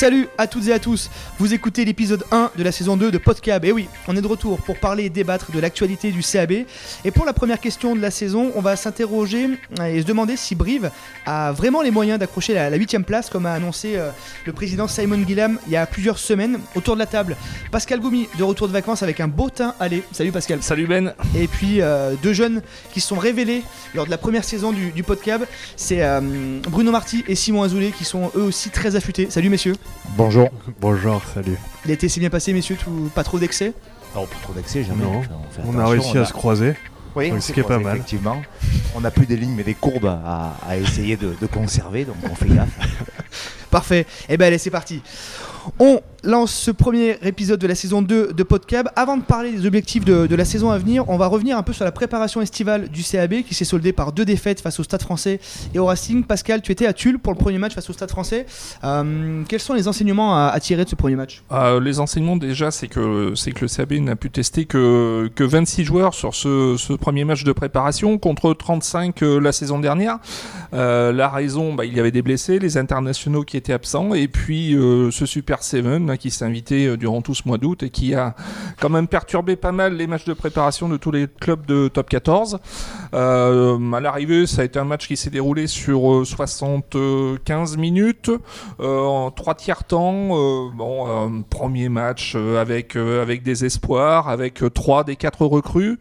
Salut à toutes et à tous, vous écoutez l'épisode 1 de la saison 2 de Podcab. Et oui, on est de retour pour parler et débattre de l'actualité du CAB. Et pour la première question de la saison, on va s'interroger et se demander si Brive a vraiment les moyens d'accrocher la 8ème place, comme a annoncé euh, le président Simon Gillam il y a plusieurs semaines. Autour de la table, Pascal Goumi, de retour de vacances avec un beau teint allez. Salut Pascal. Salut Ben. Et puis euh, deux jeunes qui se sont révélés lors de la première saison du, du Podcab. C'est euh, Bruno Marty et Simon Azoulay qui sont eux aussi très affûtés. Salut messieurs. Bonjour. Bonjour, salut. L'été s'est bien passé, messieurs, tout, pas trop d'excès Non, pas trop d'excès, jamais. Non. Enfin, fait On a réussi on à se croiser. Oui, donc ce qui est pas mal. Effectivement. On n'a plus des lignes, mais des courbes à, à essayer de, de conserver, donc on fait gaffe. Parfait. Et ben allez, c'est parti. On lance ce premier épisode de la saison 2 de Podcab. Avant de parler des objectifs de, la saison à venir, on va revenir un peu sur la préparation estivale du CAB qui s'est soldée par deux défaites face au Stade français et au Racing. Pascal, tu étais à Tulle pour le premier match face au Stade français. Euh, quels sont les enseignements à, tirer de ce premier match? Euh, les enseignements déjà, c'est que c'est que le CAB n'a pu tester que, que 26 joueurs sur ce, premier match de préparation contre 35 euh, la saison dernière. La raison, bah, il y avait des blessés, les internationaux qui étaient absents, et puis ce Super Seven là, qui s'est invité euh, durant tout ce mois d'août et qui a quand même perturbé pas mal les matchs de préparation de tous les clubs de top 14. Euh, à l'arrivée, ça a été un match qui s'est déroulé sur euh, 75 minutes, euh, en trois tiers temps. bon, premier match avec avec des espoirs, avec trois des quatre recrues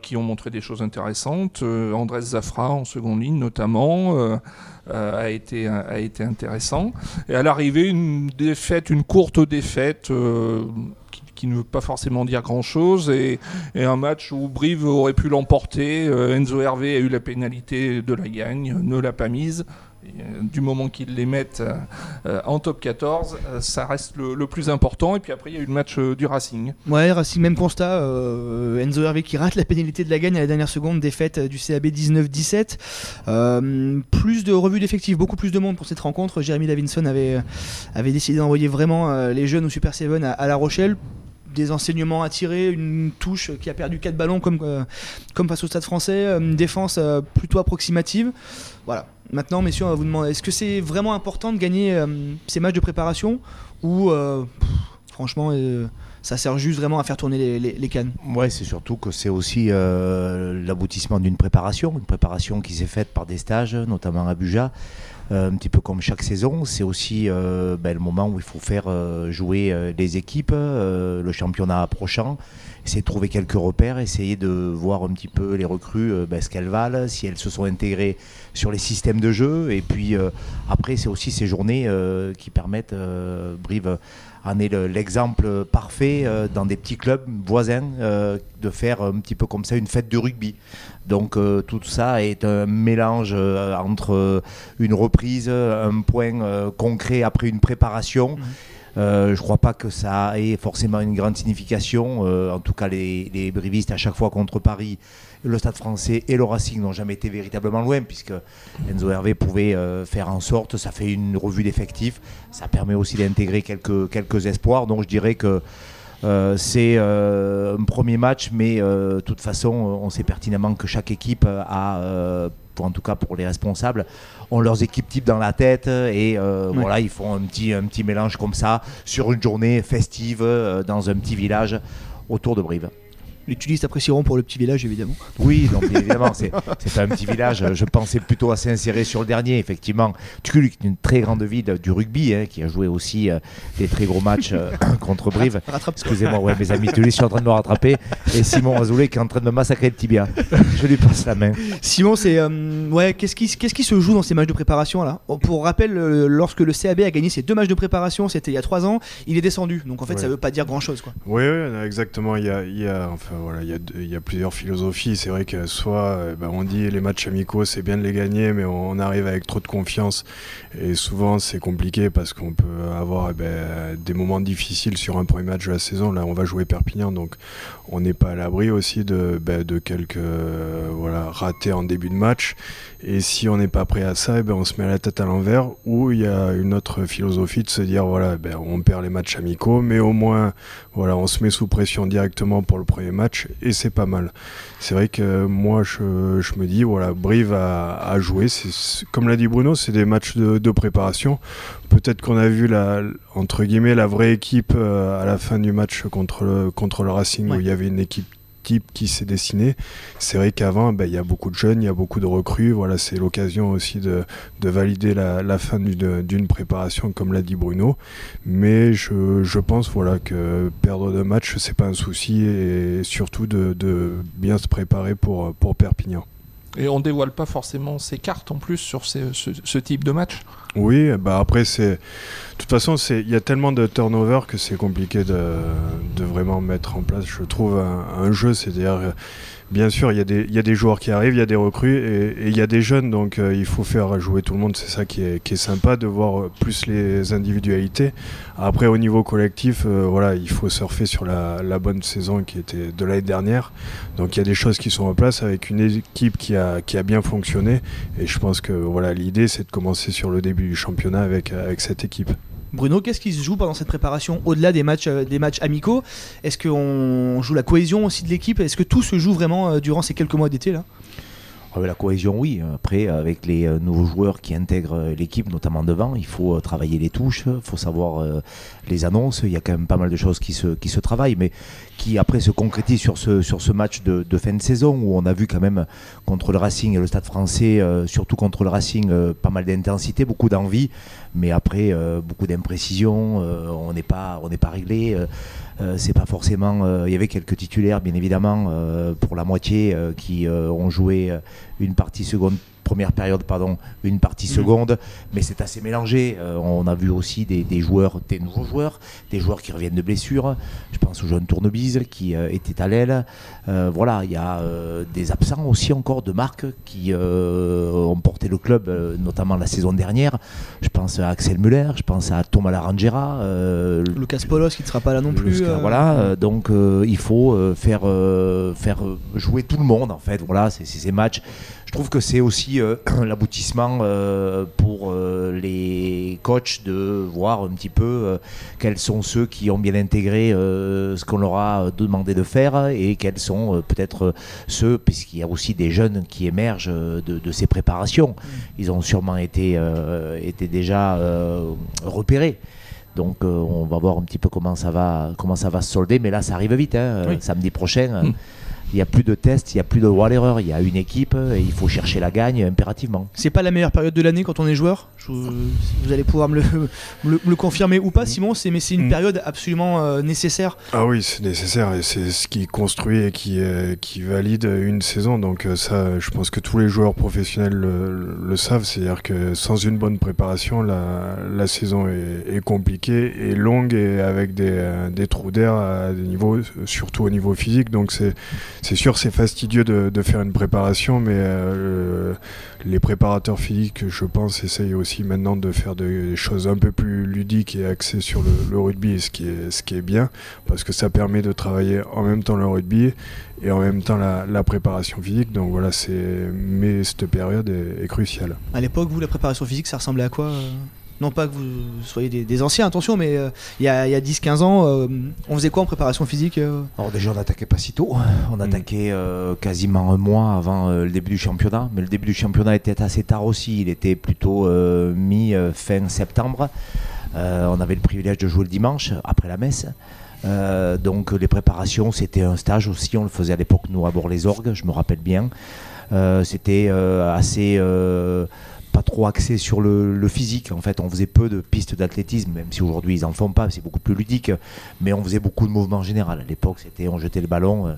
qui ont montré des choses intéressantes. Andrés Zafra en seconde ligne notamment. Euh, a été a été intéressant. Et à l'arrivée une défaite une courte défaite euh, qui, ne veut pas forcément dire grand chose et, et un match où Brive aurait pu l'emporter Euh, Enzo Hervé a eu la pénalité de la gagne ne l'a pas mise du moment qu'ils les mettent euh, euh, en top 14 euh, ça reste le, plus important et puis après il y a eu le match euh, du Racing Ouais, Racing, même constat. euh, Enzo Hervé qui rate la pénalité de la gagne à la dernière seconde, défaite euh, du CAB 19-17. Euh, plus de revues d'effectifs, beaucoup plus de monde pour cette rencontre. Jérémy Davinson avait, décidé d'envoyer vraiment euh, les jeunes au Super Seven à, à La Rochelle. Des enseignements à tirer, une touche qui a perdu 4 ballons comme, euh, face au Stade français, euh, une défense euh, plutôt approximative. Voilà. Maintenant, messieurs, on va vous demander est-ce que c'est vraiment important de gagner euh, ces matchs de préparation ou euh, franchement euh, ça sert juste vraiment à faire tourner les, cannes? Ouais, c'est surtout que c'est aussi l'aboutissement d'une préparation, une préparation qui s'est faite par des stages, notamment à Buja, un petit peu comme chaque saison. C'est aussi ben, le moment où il faut faire jouer les équipes, le championnat approchant, essayer de trouver quelques repères, essayer de voir un petit peu les recrues, euh, ben, ce qu'elles valent, si elles se sont intégrées sur les systèmes de jeu. Et puis euh, après, c'est aussi ces journées euh, qui permettent, Brive en est le- l'exemple parfait dans des petits clubs voisins de faire un petit peu comme ça une fête de rugby. Donc tout ça est un mélange entre une reprise, un point concret après une préparation. Euh, je ne crois pas que ça ait forcément une grande signification. Euh, en tout cas, les, brivistes, à chaque fois contre Paris, le Stade français et le Racing n'ont jamais été véritablement loin, puisque Enzo Hervé pouvait euh, faire en sorte, ça fait une revue d'effectifs, ça permet aussi d'intégrer quelques, quelques espoirs. Donc je dirais que c'est un premier match, mais de toute façon, on sait pertinemment que chaque équipe a, pour, en tout cas pour les responsables, ont leurs équipes types dans la tête et euh, Ouais. voilà, ils font un petit, un petit mélange comme ça sur une journée festive euh, dans un petit village autour de Brive. Les tulistes apprécieront pour le petit village évidemment. Oui, donc évidemment, c'est un petit village. Je pensais plutôt à s'insérer sur le dernier, effectivement. Tucul, qui est une très grande ville du rugby, hein, qui a joué aussi euh, des très gros matchs euh, contre Brive. Excusez-moi, ouais, mes amis Tulis sont en train de me rattraper. Et Simon Azoulay qui est en train de me massacrer le tibia. Je lui passe la main. Simon, c'est euh, ouais, qu'est-ce qui, qu'est-ce qui se joue dans ces matchs de préparation là? Pour rappel, lorsque le CAB a gagné ses deux matchs de préparation, c'était il y a trois ans, il est descendu. Donc en fait, ça Ouais. veut pas dire grand chose quoi. Oui, exactement. Il y a, il y a, enfin, il y a, plusieurs philosophies. C'est vrai que soit euh, bah, on dit les matchs amicaux, c'est bien de les gagner, mais on, arrive avec trop de confiance. Et souvent, c'est compliqué parce qu'on peut avoir eh ben, des moments difficiles sur un premier match de la saison. Là, on va jouer Perpignan, donc on n'est pas à l'abri aussi de, ben, quelques euh, voilà, ratés en début de match. Et si on n'est pas prêt à ça, eh ben, on se met la tête à l'envers. Ou il y a une autre philosophie de se dire voilà, ben, on perd les matchs amicaux, mais au moins voilà, on se met sous pression directement pour le premier match. Et c'est pas mal. C'est vrai que moi je, me dis voilà Brive a, joué, comme l'a dit Bruno, c'est des matchs de, préparation. Peut-être qu'on a vu la entre guillemets la vraie équipe à la fin du match contre le, contre le Racing où il y avait une équipe type qui s'est dessiné. C'est vrai qu'avant, ben, il y a beaucoup de jeunes, il y a beaucoup de recrues. Voilà, c'est l'occasion aussi de, valider la, fin d'une préparation, comme l'a dit Bruno. Mais je, pense voilà, que perdre de match, c'est pas un souci et surtout de, bien se préparer pour Perpignan. Et on dévoile pas forcément ses cartes en plus sur ce, type de match Oui, bah après, c'est. De toute façon, il y a tellement de turnover que c'est compliqué de, vraiment mettre en place, je trouve, un, un jeu. C'est-à-dire bien sûr, il y, a des, joueurs qui arrivent, il y a des recrues et il y a des jeunes, donc euh, il faut faire jouer tout le monde. C'est ça qui est, sympa de voir euh, plus les individualités. Après, au niveau collectif, euh, voilà, il faut surfer sur la, bonne saison qui était de l'année dernière. Donc il y a des choses qui sont en place avec une équipe qui a, bien fonctionné. Et je pense que voilà, l'idée, c'est de commencer sur le début du championnat avec cette équipe. Bruno, qu'est-ce qui se joue pendant cette préparation au-delà des matchs, euh, amicaux? Est-ce qu'on joue la cohésion aussi de l'équipe? Est-ce que tout se joue vraiment euh, durant ces quelques mois d'été là? Ah la cohésion, oui. Après, avec les euh, nouveaux joueurs qui intègrent l'équipe, notamment devant, il faut travailler les touches, il faut savoir les annonces. Il y a quand même pas mal de choses qui se, qui se travaillent, mais qui après se concrétisent sur ce, sur ce match de, fin de saison où on a vu quand même contre le Racing et le Stade français, surtout contre le Racing, pas mal d'intensité, beaucoup d'envie mais après euh, beaucoup d'imprécisions, euh, on n'est pas, on n'est pas réglé. Euh, c'est pas forcément. Il y avait quelques titulaires, bien évidemment, pour la moitié qui ont joué une partie seconde première période, pardon, une partie mm. seconde, mais c'est assez mélangé. Euh, on a vu aussi des, joueurs, des nouveaux joueurs, des joueurs qui reviennent de blessures. Je pense au jeune Tournebise qui euh, était à l'aile. Euh, voilà, il y a des absents aussi encore de marques qui ont porté le club, notamment la saison dernière. Je pense à Axel Muller, je pense à Thomas Larangera. Lucas Polos qui ne sera pas là non plus. Voilà, donc il faut faire, faire jouer tout le monde en fait. Voilà, c'est ces matchs. Je trouve que c'est aussi euh, l'aboutissement euh, pour euh, les coachs de voir un petit peu quels sont ceux qui ont bien intégré ce qu'on leur a demandé de faire et quels sont peut-être ceux, puisqu'il y a aussi des jeunes qui émergent de, ces préparations. Mm. Ils ont sûrement été, été déjà repérés. Donc on va voir un petit peu comment ça va, comment ça va se solder, mais là ça arrive vite, hein, samedi prochain. Mm il n'y a plus de tests, il n'y a plus de droit à l'erreur. Il y a une équipe et il faut chercher la gagne impérativement. C'est pas la meilleure période de l'année quand on est joueur Vous allez pouvoir me le, confirmer ou pas, Simon, mais c'est une mm. période absolument euh, nécessaire. Ah oui, c'est nécessaire et c'est ce qui construit et qui, euh, qui valide une saison. Donc euh, ça, je pense que tous les joueurs professionnels le, savent. C'est-à-dire que sans une bonne préparation, la, la saison est, compliquée et longue et avec des, des trous d'air à des niveaux, surtout au niveau physique. Donc c'est c'est sûr, c'est fastidieux de, faire une préparation, mais euh, les préparateurs physiques, je pense, essayent aussi maintenant de faire des choses un peu plus ludiques et axées sur le, rugby, ce qui, est, ce qui est bien, parce que ça permet de travailler en même temps le rugby et en même temps la, préparation physique. Donc voilà, mais cette période est, est cruciale. À l'époque, vous, la préparation physique, ça ressemblait à quoi euh? Non pas que vous soyez des, anciens, attention, mais euh, il y a, 10-15 ans, euh, on faisait quoi en préparation physique euh Alors déjà, on attaquait pas si tôt. On mm. attaquait quasiment un mois avant le début du championnat. Mais le début du championnat était assez tard aussi. Il était plutôt mi-fin septembre. on avait le privilège de jouer le dimanche, après la messe. donc les préparations, c'était un stage aussi. On le faisait à l'époque, nous, à Bord-les-Orgues, je me rappelle bien. c'était assez pas trop axé sur le, physique. En fait, on faisait peu de pistes d'athlétisme, même si aujourd'hui ils en font pas, c'est beaucoup plus ludique. Mais on faisait beaucoup de mouvements en général. À l'époque, c'était on jetait le ballon euh,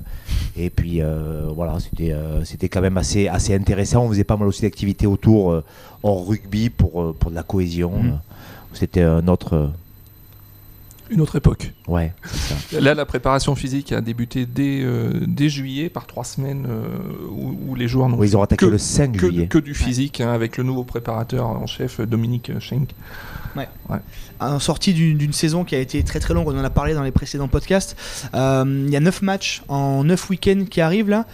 et puis euh, voilà, c'était euh, c'était quand même assez assez intéressant. On faisait pas mal aussi d'activités autour hors rugby pour pour de la cohésion. Mmh. C'était un autre une autre époque. Ouais, Là, la préparation physique a débuté dès, euh, dès juillet, par trois semaines euh, où, les joueurs n'ont oui, ils ont attaqué le 5 que, juillet. que du physique, hein, avec le nouveau préparateur en chef, Dominique Schenk. Ouais. ouais. En sortie d'une saison qui a été très très longue, on en a parlé dans les précédents podcasts. Euh, il y a 9 matchs en 9 week-ends qui arrivent là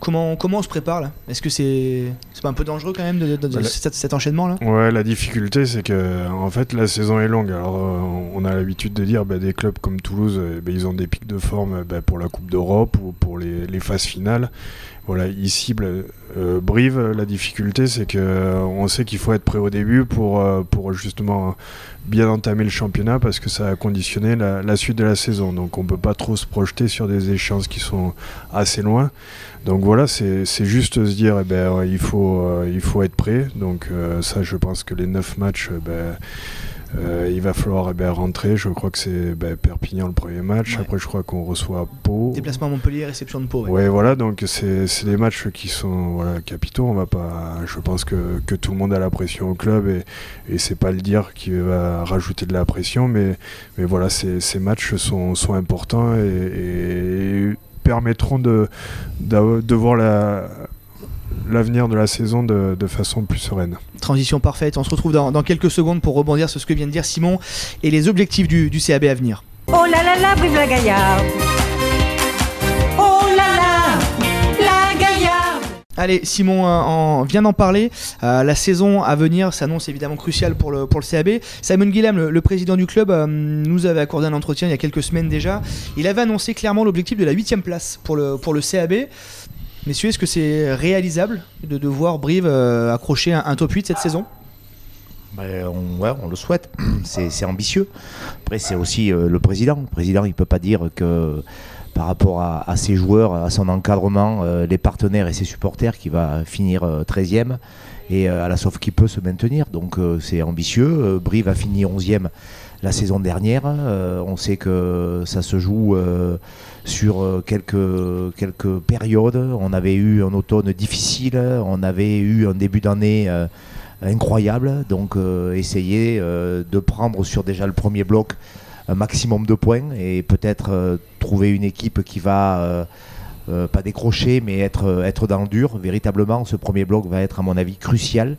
Comment, comment on se prépare là? Est-ce que c'est c'est pas un peu dangereux quand même de, de- de- Bah, cet, cet enchaînement là? Ouais, la difficulté, c'est que en fait, la saison est longue. Alors, euh, on a l'habitude de dire, bah, des clubs comme Toulouse, euh, bah, ils ont des pics de forme bah, pour la Coupe d'Europe ou pour les, les phases finales. Voilà, ils ciblent euh, Brive. La difficulté, c'est que euh, on sait qu'il faut être prêt au début pour, euh, pour justement bien entamer le championnat parce que ça a conditionné la, suite de la saison. Donc, on peut pas trop se projeter sur des échéances qui sont assez loin. Donc voilà, c'est juste se dire, eh ben, il, faut, euh, il faut être prêt. Donc euh, ça, je pense que les 9 matchs, ben, euh, il va falloir eh ben, rentrer. Je crois que c'est ben, Perpignan le premier match. Ouais. Après, je crois qu'on reçoit Pau. Déplacement à Montpellier, réception de Pau. ouais. Ouais, voilà, donc c'est des matchs qui sont voilà, capitaux. On va pas, je pense que, que tout le monde a la pression au club et, et c'est pas le dire qui va rajouter de la pression, mais, mais voilà, ces, ces matchs sont, sont importants et, et permettront de voir la- l'avenir de la saison de, de façon plus sereine. Transition parfaite. On se retrouve dans, dans quelques secondes pour rebondir sur ce que vient de dire Simon et les objectifs du, du CAB à venir. Oh là là là, vive la Gaillarde Oh là là, la Gaillarde Allez, Simon euh, en- vient d'en parler. Euh, la saison à venir s'annonce évidemment cruciale pour le, pour le CAB. Simon Guilhem, le, le président du club, euh, nous avait accordé un entretien il y a quelques semaines déjà. Il avait annoncé clairement l'objectif de la 8 place pour le, pour le CAB. Messieurs, est-ce que c'est réalisable de, voir Brive euh, accrocher un, top 8 cette saison? Ben, on, le souhaite. C'est ambitieux. Après, c'est aussi euh, le président. Le président, il peut pas dire que par rapport à, ses joueurs, à son encadrement, euh, les partenaires et ses supporters, qui va finir euh, 13e et à la sauf qui peut se maintenir. Donc c'est ambitieux. Brive a fini 11e la saison dernière. Euh, on sait que ça se joue euh, sur euh, quelques, quelques périodes. On avait eu un automne difficile, on avait eu un début d'année incroyable. Donc essayer de prendre sur déjà le premier bloc un maximum de points et peut-être trouver une équipe qui va euh, euh, pas décrocher mais être, être dans le dur. Véritablement, ce premier bloc va être à mon avis crucial.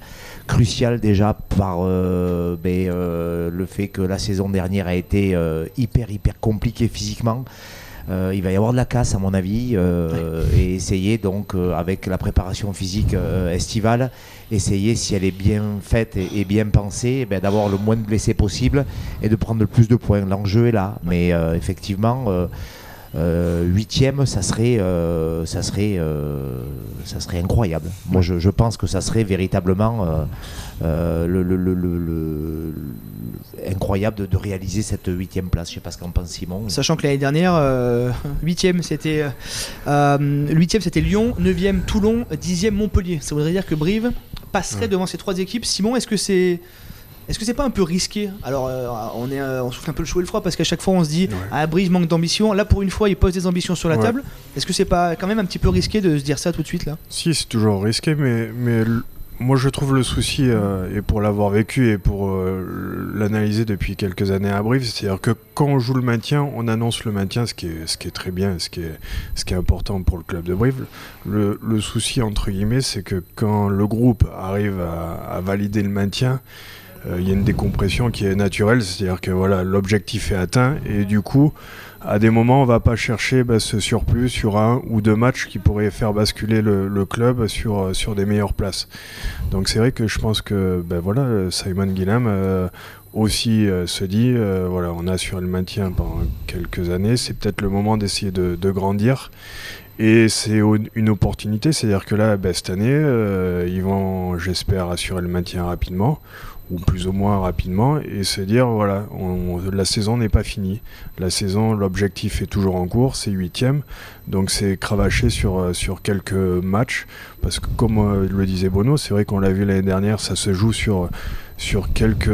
Crucial déjà par euh, ben, euh, le fait que la saison dernière a été euh, hyper hyper compliquée physiquement. Euh, il va y avoir de la casse à mon avis euh, et essayer donc euh, avec la préparation physique euh, estivale, essayer si elle est bien faite et, et bien pensée, eh ben, d'avoir le moins de blessés possible et de prendre le plus de points. L'enjeu est là, mais euh, effectivement. Euh, huitième, ça serait, euh, ça serait, euh, ça serait incroyable. Moi, je, je pense que ça serait véritablement le, le- le- le- le- le- incroyable de, de réaliser cette huitième place. Je sais pas ce qu'en pense Simon. Sachant que l'année dernière, 8ème c'était 8e c'était Lyon, 9e Toulon, 10e Montpellier. Ça voudrait dire que Brive passerait Ouais. devant ces trois équipes. Simon, est-ce que c'est est-ce que c'est pas un peu risqué? Alors euh, on est euh, on souffle un peu le chaud et le froid parce qu'à chaque fois on se dit Ouais. ah Brive manque d'ambition. Là pour une fois, il pose des ambitions sur la Ouais. table. Est-ce que c'est pas quand même un petit peu risqué de se dire ça tout de suite là? Si, c'est toujours risqué, mais, mais moi je trouve le souci, euh, et pour l'avoir vécu et pour euh, l'analyser depuis quelques années à Brive, c'est-à-dire que quand on joue le maintien, on annonce le maintien, ce qui est, ce qui est très bien, ce qui est, ce qui est important pour le club de Brive. Le, le souci, entre guillemets, c'est que quand le groupe arrive à, à valider le maintien, il y a une décompression qui est naturelle, c'est-à-dire que voilà, l'objectif est atteint et du coup, à des moments, on va pas chercher bah, ce surplus sur un ou deux matchs qui pourraient faire basculer le, club sur, euh, sur des meilleures places. Donc c'est vrai que je pense que ben voilà, euh, Simon Guilhem euh, aussi euh, se dit, euh, voilà, on a assuré le maintien pendant quelques années, c'est peut-être le moment d'essayer de, grandir. Et c'est une opportunité, c'est-à-dire que là, ben, cette année, euh, ils vont, j'espère, assurer le maintien rapidement, ou plus ou moins rapidement, et se dire, voilà, on- la saison n'est pas finie. La saison, l'objectif est toujours en cours, c'est huitième, donc c'est cravacher sur, sur quelques matchs, parce que comme euh, le disait Bono, c'est vrai qu'on l'a vu l'année dernière, ça se joue sur, sur quelques,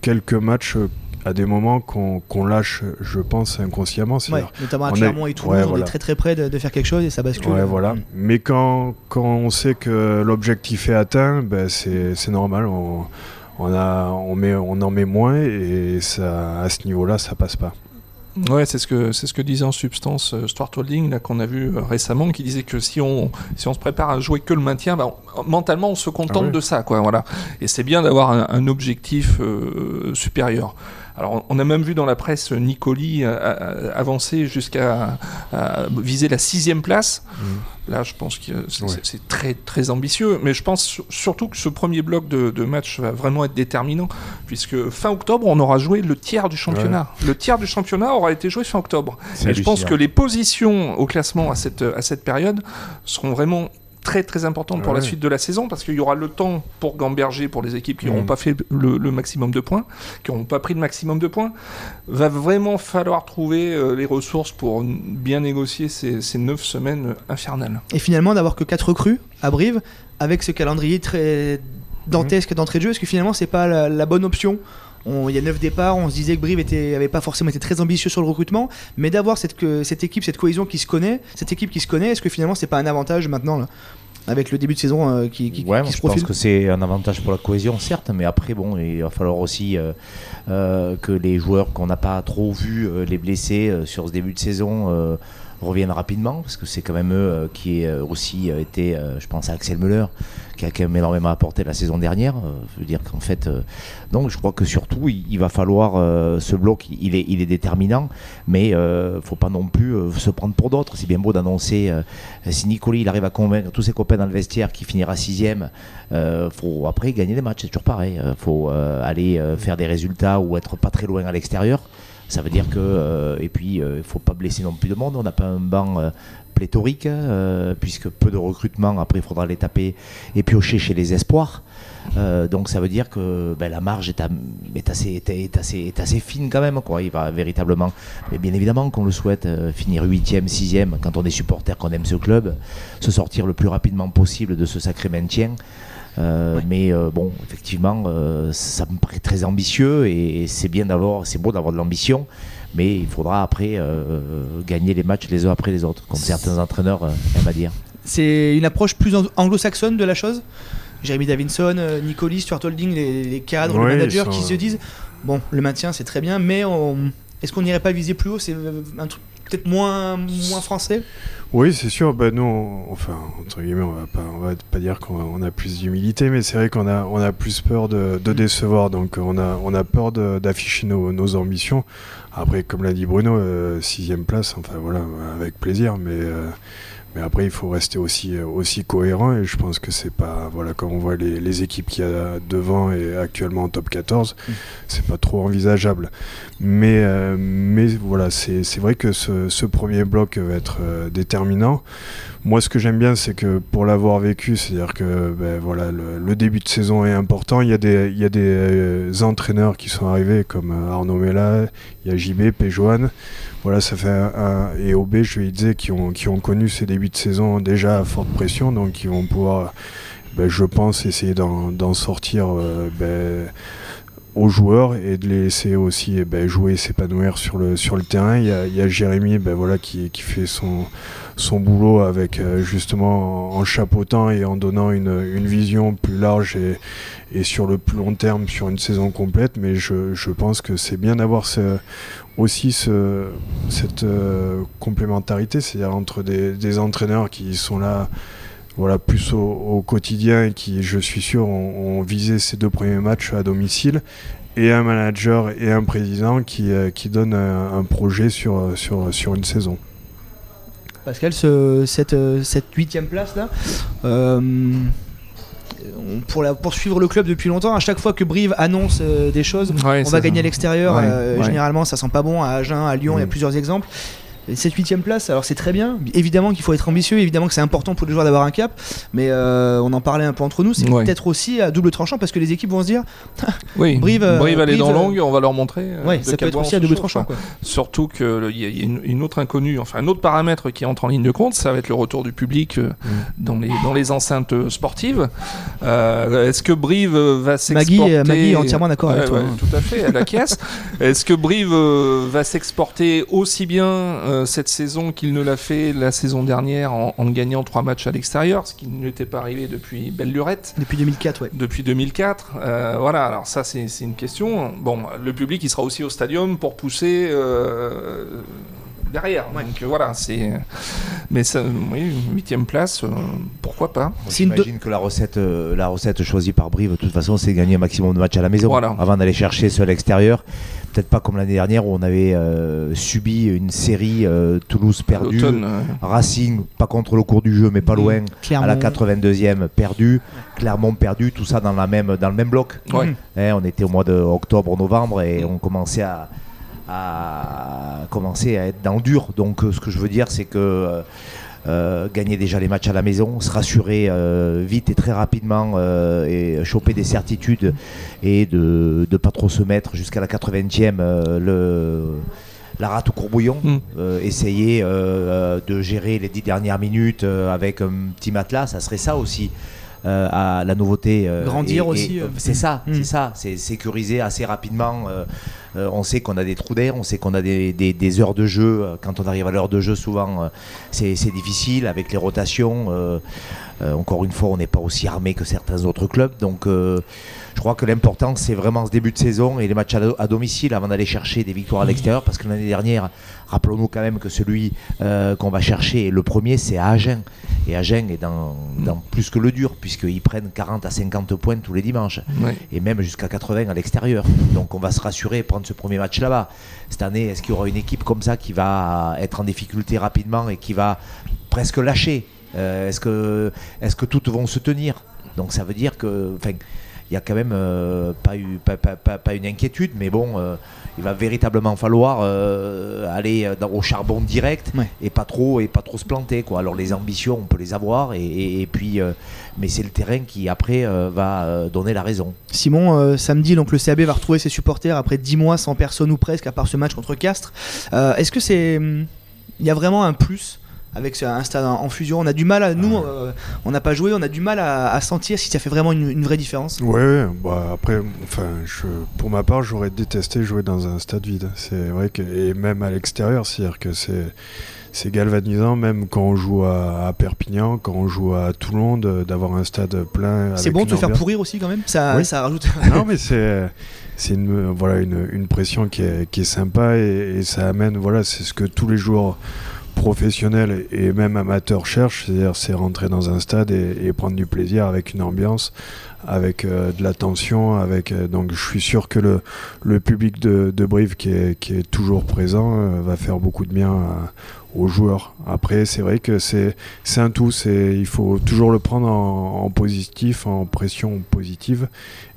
quelques matchs à des moments qu'on lâche, je pense, inconsciemment. Ouais, notamment à on est- Clermont et Toulouse, ouais, on voilà. est très très près de, de faire quelque chose et ça bascule. Ouais, voilà. Mm. Mais quand, quand on sait que l'objectif est atteint, ben c'est c'est normal. On, on, a, on, met, on en met moins et ça, à ce niveau-là, ça passe pas. Ouais, c'est ce que c'est ce que disait en substance euh, Stuart Holding là qu'on a vu euh, récemment, qui disait que si on si on se prépare à jouer que le maintien, bah, on- mentalement on se contente Ah de ça, quoi. Voilà. Et c'est bien d'avoir un, un objectif euh, supérieur. Alors, on a même vu dans la presse Nicoli euh, euh, avancer jusqu'à viser la sixième place. Là, je pense que c'est Ouais. très très ambitieux, mais je pense sur- surtout que ce premier bloc de, de match va vraiment être déterminant, puisque fin octobre, on aura joué le tiers du championnat. Le tiers du championnat aura été joué fin octobre. Et je pense que les positions au classement à cette, à cette période seront vraiment très très importantes pour la suite de la saison parce qu'il y aura le temps pour Gamberger, pour les équipes qui n'auront Mhm. pas fait le, le maximum de points, qui n'auront pas pris le maximum de points. Va vraiment falloir trouver euh, les ressources pour bien négocier ces, ces neuf semaines infernales. Et finalement, d'avoir que 4 recrues à Brive, avec ce calendrier très dantesque d'entrée de jeu, est-ce que finalement, c'est pas la, la bonne option On- Il y a 9 départs, on se disait que Brive était, avait pas forcément été très ambitieux sur le recrutement, mais d'avoir cette, que- cette équipe, cette cohésion qui se connaît, cette équipe qui se connaît, est-ce que finalement, c'est pas un avantage maintenant, là, avec le début de saison euh, qui, qui, Ouais, qui moi, se je pense que c'est un avantage pour la cohésion, certes, mais après, bon, il va falloir aussi euh, euh, que les joueurs qu'on n'a pas trop vus, les blessés sur ce début de saison, reviennent rapidement, parce que c'est quand même eux euh, qui euh, aussi euh, été, je pense à Axel Müller, qui a quand même énormément apporté la saison dernière. Je veux dire qu'en fait, donc je crois que surtout, il, il va falloir ce bloc, il est, il est déterminant, mais euh, faut pas non plus se prendre pour d'autres. C'est bien beau d'annoncer si Nicoli il arrive à convaincre tous ses copains dans le vestiaire qui finira sixième, euh, faut après gagner les matchs, c'est toujours pareil. Euh, faut aller faire des résultats ou être pas très loin à l'extérieur. Ça veut dire que euh, et puis euh, il faut pas blesser non plus de monde. On n'a pas un banc euh, pléthorique puisque peu de recrutement. Après il faudra les taper et piocher chez les espoirs. Donc ça veut dire que ben, la marge est, assez, fine quand même. Il va véritablement, mais bien évidemment qu'on le souhaite, finir 8e, 6e, quand on est supporter, qu'on aime ce club, se sortir le plus rapidement possible de ce sacré maintien. Euh, Mais euh, bon, effectivement, euh, ça me paraît très ambitieux et c'est bien d'avoir, c'est beau d'avoir de l'ambition, mais il faudra après euh, gagner les matchs les uns après les autres, comme certains entraîneurs euh, aiment à dire. C'est une approche plus ang- anglo-saxonne de la chose? Jérémy Davinson, Nicolis, Stuart Holding, les, les cadres, les managers qui se disent bon, le maintien c'est très bien, mais on- est-ce qu'on n'irait pas viser plus haut? C'est un truc peut-être moins, moins français Oui, c'est sûr. Bah, nous, on- enfin, entre guillemets, on va pas, on va pas dire qu'on on a plus d'humilité, mais c'est vrai qu'on a, on a plus peur de, de décevoir. Donc, on a, on a peur d'afficher nos, nos ambitions. Après, comme l'a dit Bruno, euh, sixième place, enfin voilà, avec plaisir, mais. euh, mais après, il faut rester aussi, euh, aussi cohérent et je pense que c'est pas, voilà, comme on voit les, les équipes qu'il y a devant et actuellement en top 14, c'est pas trop envisageable. Mais, euh, mais voilà, c'est vrai que ce, ce premier bloc va être euh, déterminant. Moi, ce que j'aime bien, c'est que pour l'avoir vécu, c'est-à-dire que ben, voilà, le, le début de saison est important. Il y a des, il y a des euh, entraîneurs qui sont arrivés comme Arnaud Mella, il y a JB, Péjoine. Voilà, ça fait un, un- et OB, je lui disais, qui ont, qui ont connu ces débuts de saison déjà à forte pression, donc qui vont pouvoir, ben, je pense, essayer d'en sortir euh, ben, aux joueurs et de les laisser aussi eh ben, jouer s'épanouir sur le, sur le terrain. Il y a, Jérémy ben, voilà, qui fait son, son boulot avec euh, justement en, chapeautant et en donnant une, vision plus large et, sur le plus long terme, sur une saison complète. Mais je, pense que c'est bien d'avoir aussi ce, cette euh, complémentarité, c'est-à-dire entre des, entraîneurs qui sont là voilà, plus au, quotidien et qui, je suis sûr, ont, ont visé ces deux premiers matchs à domicile, et un manager et un président qui, euh, qui donnent un, un projet sur, sur, sur une saison. Pascal, ce- cette, euh, cette huitième place là, euh, pour, la, pour suivre le club depuis longtemps, à chaque fois que Brive annonce euh, des choses, Ouais, on va gagner à l'extérieur. Ouais, euh, ouais. Généralement, ça sent pas bon. À Agen, à Lyon, il y a Mm. plusieurs exemples. Et Cette huitième place, alors c'est très bien. Évidemment qu'il faut être ambitieux, évidemment que c'est important pour les joueurs d'avoir un cap. Mais euh, on en parlait un peu entre nous. C'est Ouais. peut-être aussi à double tranchant parce que les équipes vont se dire, Oui, Brive, Brive, euh, elle est dans Brive, euh, l'angle, on va leur montrer. euh, de ça peut être aussi à double tranchant. quoi. Surtout qu'il y a une, une autre inconnue, enfin un autre paramètre qui entre en ligne de compte, ça va être le retour du public euh, dans, les, dans les enceintes sportives. Est-ce que Brive va s'exporter Maggie, Maggie est entièrement d'accord avec toi. ouais, hein. Tout à fait, acquiesce. Est-ce que Brive va s'exporter aussi bien euh, cette saison qu'il ne l'a fait la saison dernière en, en gagnant trois matchs à l'extérieur, ce qui n'était pas arrivé depuis belle lurette Depuis 2004, ouais. depuis 2004. Euh, voilà, alors ça c'est une question. Bon, le public il sera aussi au stadium pour pousser euh, derrière. Ouais. Donc voilà, c'est. Mais ça, oui, huitième place, euh, pourquoi pas J'imagine que la recette, euh, la recette choisie par Brive, de toute façon, c'est gagner un maximum de matchs à la maison Voilà. avant d'aller chercher ceux à l'extérieur. Peut-être pas comme l'année dernière où on avait euh, subi une série euh, Toulouse perdue, Racing pas contre le cours du jeu mais pas loin, à la Clermont. 82e perdu, Clermont perdu, tout ça dans, la même, dans le même bloc. ouais. Mhm. Hein, on était au mois de octobre, novembre et on commençait à, à commencer à être dans le dur. Donc euh, ce que je veux dire c'est que euh, gagner déjà les matchs à la maison, se rassurer euh, vite et très rapidement euh, et choper des certitudes et de ne pas trop se mettre jusqu'à la 80e euh, le, la rate au courbouillon, Mm. essayer de gérer les dix dernières minutes avec un petit matelas, ça serait ça aussi. Euh, à la nouveauté euh, Grandir et- aussi, euh. c'est ça Mm. c'est ça c'est sécuriser assez rapidement on sait qu'on a des trous d'air, on sait qu'on a des, des- des heures de jeu. Quand on arrive à l'heure de jeu, souvent, c'est c'est difficile avec les rotations. encore une fois, on n'est pas aussi armé que certains autres clubs. Donc, je crois que l'important, c'est vraiment ce début de saison et les matchs à, do- à domicile avant d'aller chercher des victoires à l'extérieur. Parce que l'année dernière, rappelons-nous quand même que celui euh, qu'on va chercher, le premier, c'est à Agen. Et Agen est dans, dans plus que le dur, puisqu'ils prennent 40 à 50 points tous les dimanches Ouais. et même jusqu'à 80 à l'extérieur. Donc on va se rassurer et prendre ce premier match là-bas. Cette année, est-ce qu'il y aura une équipe comme ça qui va être en difficulté rapidement et qui va presque lâcher? Euh, Est-ce que, est que toutes vont se tenir? Donc ça veut dire que... il n'y a quand même euh, pas, eu, pas, pas- pas- pas une inquiétude, mais bon, euh, il va véritablement falloir euh, aller dans- au charbon direct Ouais. et pas trop et pas trop se planter. Quoi. Alors les ambitions, on peut les avoir, et, et- et puis, mais c'est le terrain qui après va donner la raison. Simon, samedi, donc le CAB va retrouver ses supporters après 10 mois sans personne ou presque, à part ce match contre Castres. Est-ce que c'est. hum, Il y a vraiment un plus avec un stade en fusion On a du mal à. Nous, euh, on n'a pas joué, on a du mal à, à sentir si ça fait vraiment une, une vraie différence. Ouais, bah après, enfin, je, pour ma part, j'aurais détesté jouer dans un stade vide. C'est vrai que, et même à l'extérieur, c'est-à-dire que c'est, c'est galvanisant, même quand on joue à, à Perpignan, quand on joue à Toulon, d'avoir un stade plein. C'est bon de se faire pourrir aussi quand même ça, Oui. ça rajoute. non, mais c'est c'est une voilà une, une pression qui est, qui est sympa et, et ça amène voilà c'est ce que tous les joueurs professionnels et même amateurs cherchent, c'est-à-dire c'est rentrer dans un stade et, prendre du plaisir avec une ambiance, avec euh, de l'attention, avec euh, donc je suis sûr que le, le public de, Brive qui est, qui est toujours présent euh, va faire beaucoup de bien aux joueurs. Après c'est vrai que c'est c'est un tout, c'est il faut toujours le prendre en, positif, en pression positive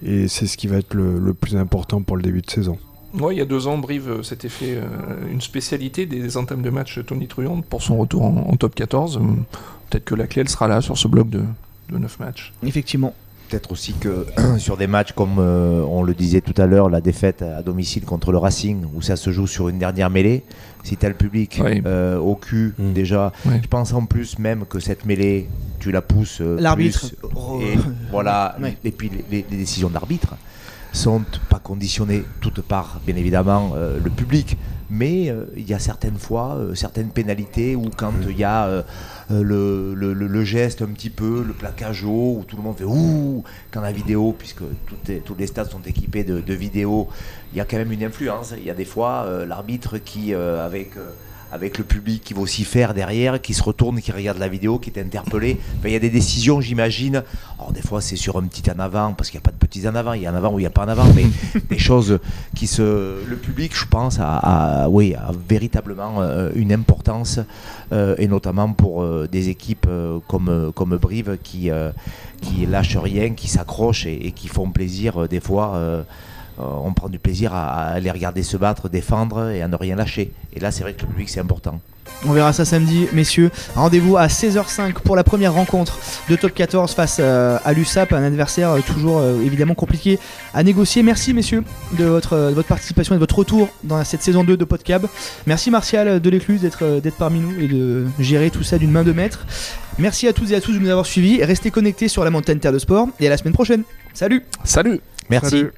et c'est ce qui va être le plus important pour le début de saison. Ouais, il y a deux ans, Brive euh, s'était fait euh, une spécialité des entames de match de Tony Truant pour son retour en, en top 14. Hum, Peut-être que la clé, elle sera là sur ce bloc de, de 9 matchs. Effectivement. Peut-être aussi que sur des matchs comme euh, on le disait tout à l'heure, la défaite à domicile contre le Racing, où ça se joue sur une dernière mêlée, si tu as le public Oui. euh, au cul Mm. déjà, Oui. je pense en plus même que cette mêlée, tu la pousses. euh, L'arbitre. plus, Oh, et voilà, et puis les, les- les décisions d'arbitre sont pas conditionnées toutes par, bien évidemment, euh, le public, mais euh, il y a certaines fois euh, certaines pénalités où quand il y a le, le- geste un petit peu, le plaquage haut, où tout le monde fait ouh quand la vidéo, puisque toutes les- tous les stades sont équipés de, de vidéos, il y a quand même une influence. Il y a des fois l'arbitre qui, avec avec le public qui va aussi faire derrière, qui se retourne, qui regarde la vidéo, qui est interpellé. Enfin, il y a des décisions, j'imagine. Alors des fois c'est sur un petit en avant, parce qu'il n'y a pas de petits en avant, il y a un avant ou il n'y a pas en avant, mais des choses qui se... Le public, je pense, a, a- oui, a véritablement euh, une importance, euh, et notamment pour euh, des équipes comme, comme Brive qui, qui lâchent rien, qui s'accrochent et, et qui font plaisir des fois. Euh, on prend du plaisir à, à les regarder se battre, défendre et à ne rien lâcher. Et là, c'est vrai que le public, c'est important. On verra ça samedi, messieurs. Rendez-vous à 16h05 pour la première rencontre de Top 14 face euh, à l'USAP, un adversaire euh, toujours euh, évidemment compliqué à négocier. Merci, messieurs, de votre, euh, de votre participation et de votre retour dans cette saison 2 de Podcab. Merci, Martial de l'Écluse, d'être euh, d'être parmi nous et de gérer tout ça d'une main de maître. Merci à toutes et à tous de nous avoir suivis. Restez connectés sur la montagne Terre de Sport et à la semaine prochaine. Salut Salut Merci. Salut.